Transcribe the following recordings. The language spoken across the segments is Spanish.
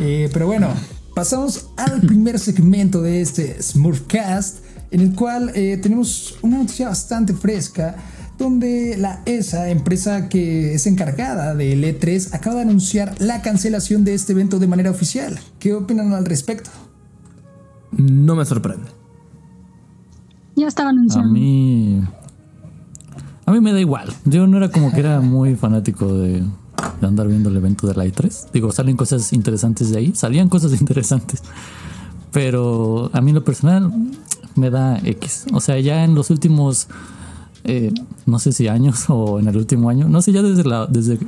Eh, pero bueno, pasamos al primer segmento de este Smurfcast, en el cual eh, tenemos una noticia bastante fresca donde la ESA, empresa que es encargada del E3, acaba de anunciar la cancelación de este evento de manera oficial. ¿Qué opinan al respecto? No me sorprende. Ya estaba anunciado. A mí. A mí me da igual. Yo no era como que era muy fanático de, de andar viendo el evento de la E3. Digo, salen cosas interesantes de ahí. Salían cosas interesantes. Pero a mí en lo personal me da X. O sea, ya en los últimos eh, no sé si años o en el último año, no sé, ya desde la, desde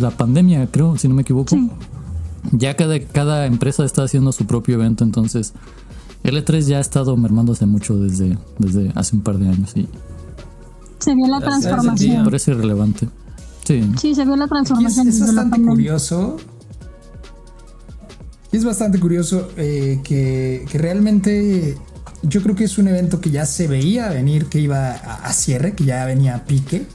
la pandemia, creo, si no me equivoco, ya cada, cada empresa está haciendo su propio evento, entonces el E3 ya ha estado mermándose mucho desde, desde hace un par de años y se vio la transformación. Me parece irrelevante. Sí. sí, se vio la transformación. Es, bastante curioso. Es bastante curioso eh, que, que realmente yo creo que es un evento que ya se veía venir, que iba a, cierre, que ya venía a pique.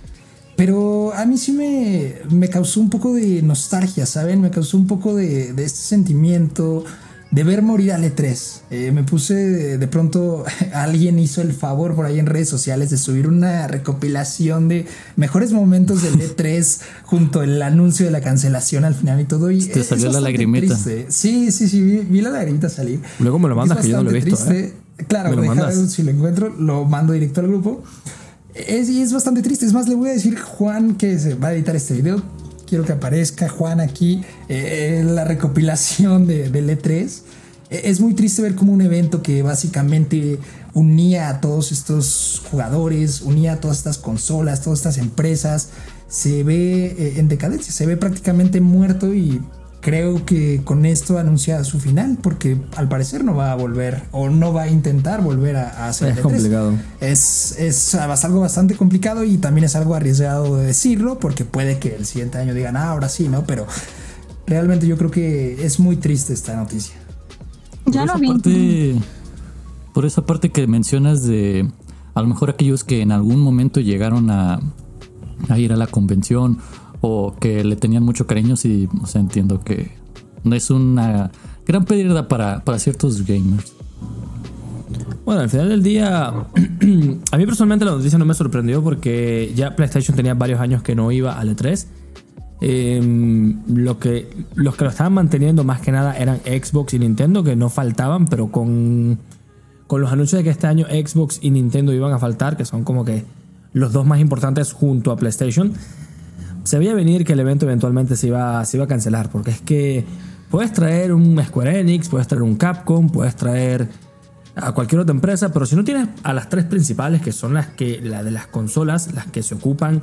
Pero a mí sí me, me causó un poco de nostalgia, ¿saben? Me causó un poco de, de este sentimiento de ver morir al E3. Eh, me puse de, pronto, alguien hizo el favor por ahí en redes sociales de subir una recopilación de mejores momentos del E3 junto al anuncio de la cancelación al final y todo. Y Te salió la lagrimita. Sí, sí, sí, vi, la lagrimita salir. Luego me lo mandas que yo no lo he visto. ¿eh? Claro, si lo encuentro, lo mando directo al grupo. Es, y es bastante triste. Es más, le voy a decir Juan que se va a editar este video. Quiero que aparezca Juan aquí eh, la recopilación de, del E3. E, es muy triste ver como un evento que básicamente unía a todos estos jugadores, unía a todas estas consolas, todas estas empresas, se ve eh, en decadencia, se ve prácticamente muerto y creo que con esto anuncia su final, porque al parecer no va a volver o no va a intentar volver a, hacer. Es complicado. Es, es, algo bastante complicado y también es algo arriesgado de decirlo, porque puede que el siguiente año digan, ah, ahora sí, ¿no? Pero realmente yo creo que es muy triste esta noticia. Ya lo vi. por esa parte que mencionas de a lo mejor aquellos que en algún momento llegaron a, a ir a la convención o que le tenían mucho cariño, sí, o sea, entiendo que no es una gran pérdida para, para ciertos gamers. Bueno, al final del día, a mí personalmente la noticia no me sorprendió porque ya PlayStation tenía varios años que no iba al E3. Em, lo que, los que lo estaban manteniendo más que nada eran Xbox y Nintendo, que no faltaban, pero con, con los anuncios de que este año Xbox y Nintendo iban a faltar, que son como que los dos más importantes junto a PlayStation, se veía venir que el evento eventualmente se iba, se iba a cancelar, porque es que puedes traer un Square Enix, puedes traer un Capcom, puedes traer a cualquier otra empresa, pero si no tienes a las tres principales, que son las que la de las consolas, las que se ocupan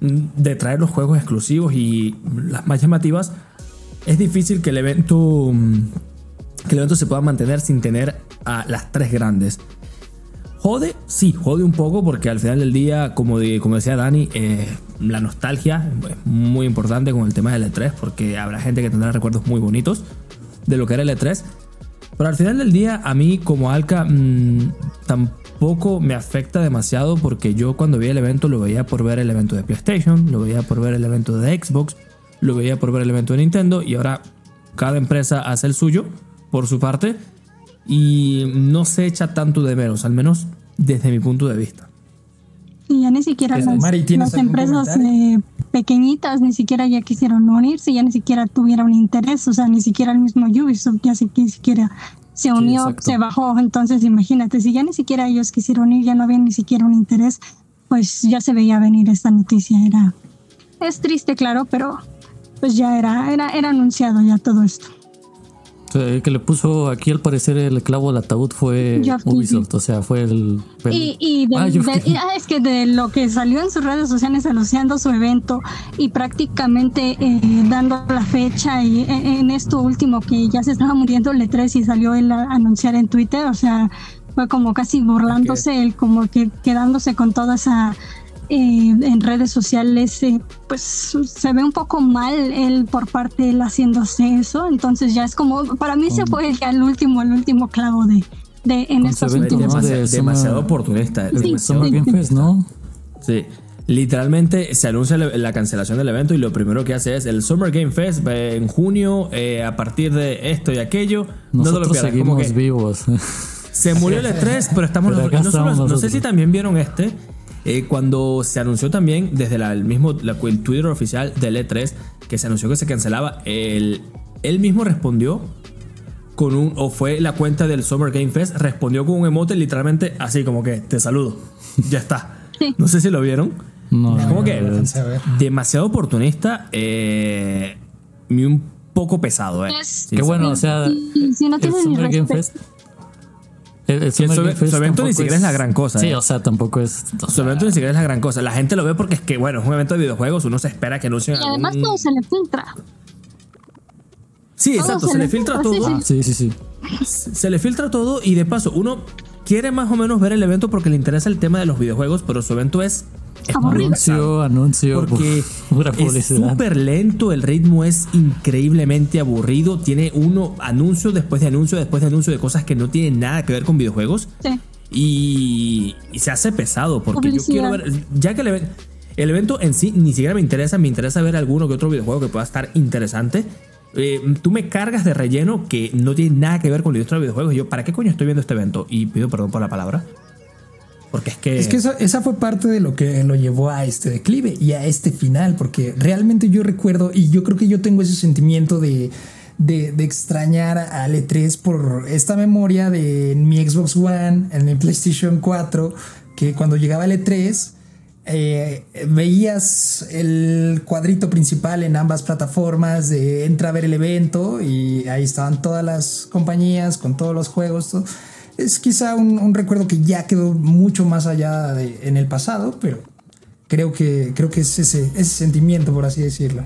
de traer los juegos exclusivos y las más llamativas, es difícil que el evento que el evento se pueda mantener sin tener a las tres grandes. Jode, sí, jode un poco porque al final del día, como, como decía Dani, eh, la nostalgia es muy importante con el tema del E3 porque habrá gente que tendrá recuerdos muy bonitos de lo que era el E3. Pero al final del día, a mí como Alca mm, tampoco me afecta demasiado porque yo cuando vi el evento lo veía por ver el evento de PlayStation, lo veía por ver el evento de Xbox, lo veía por ver el evento de Nintendo y ahora cada empresa hace el suyo por su parte y no se echa tanto de menos, al menos desde mi punto de vista. Y ya ni siquiera las, empresas eh, pequeñitas ni siquiera ya quisieron unirse, ya ni siquiera tuvieron interés, o sea, ni siquiera el mismo Ubisoft ya ni siquiera se unió, se bajó, entonces imagínate, si ya ni siquiera ellos quisieron ir, ya no había ni siquiera un interés, pues ya se veía venir esta noticia, era es triste, claro, pero pues ya era era era anunciado ya todo esto. El que le puso aquí al parecer el clavo al ataúd fue Ubisoft, o sea, fue el... Y, ah, ah, es que de lo que salió en sus redes sociales anunciando su evento y prácticamente eh, dando la fecha y eh, en esto último que ya se estaba muriendo el E3 y salió él a anunciar en Twitter, o sea, fue como casi burlándose, él como que quedándose con toda esa eh, en redes sociales eh, pues se ve un poco mal él por parte de él haciéndose eso entonces ya es como para mí se fue ya el último el último clavo de, de en estos últimos demasiado, demasiado oportunista sí, ¿no? sí Literalmente se anuncia la cancelación del evento y lo primero que hace es el Summer Game Fest en junio eh, a partir de esto y aquello. Nosotros no seguimos vivos. Se murió el E3, pero estamos, no, sé si también vieron este. Eh, cuando se anunció también desde el mismo el Twitter oficial del E3 que se anunció que se cancelaba, él, él mismo respondió con un, o fue la cuenta del Summer Game Fest, respondió con un emote literalmente así como que te saludo, ya está. No sé si lo vieron. No, es como que demasiado oportunista eh, y un poco pesado, eh. Qué bueno, o sea, si, no tienes ni Game Fest, el, su, evento ni siquiera es, la gran cosa. Sí, eh. o sea, tampoco es. Su evento ni siquiera es la gran cosa. La gente lo ve porque es que, bueno, es un evento de videojuegos, uno se espera que no sea. Y además todo se le filtra. Sí, exacto, se, le filtra todo. Sí, sí, sí. Se le filtra todo y de paso, uno quiere más o menos ver el evento porque le interesa el tema de los videojuegos, pero su evento es Anuncio, anuncio. Porque es súper lento, el ritmo es increíblemente aburrido. Tiene uno anuncio después de anuncio después de anuncio de cosas que no tienen nada que ver con videojuegos. Sí. Y, se hace pesado porque yo quiero ver, ya que el, el evento en sí ni siquiera me interesa, me interesa ver alguno que otro videojuego que pueda estar interesante. Eh, tú me cargas de relleno que no tiene nada que ver con la industria de videojuegos. yo, ¿para qué coño estoy viendo este evento? Y pido perdón por la palabra. Porque es que. Es que esa, fue parte de lo que lo llevó a este declive y a este final. Porque realmente yo recuerdo, y yo creo que yo tengo ese sentimiento de. De, extrañar al E3 por esta memoria de mi Xbox One, en mi PlayStation 4, que cuando llegaba el E3 eh, veías el cuadrito principal en ambas plataformas de entra a ver el evento y ahí estaban todas las compañías con todos los juegos. Todo es quizá un, recuerdo que ya quedó mucho más allá de, en el pasado, pero creo que, creo que es ese, ese sentimiento, por así decirlo.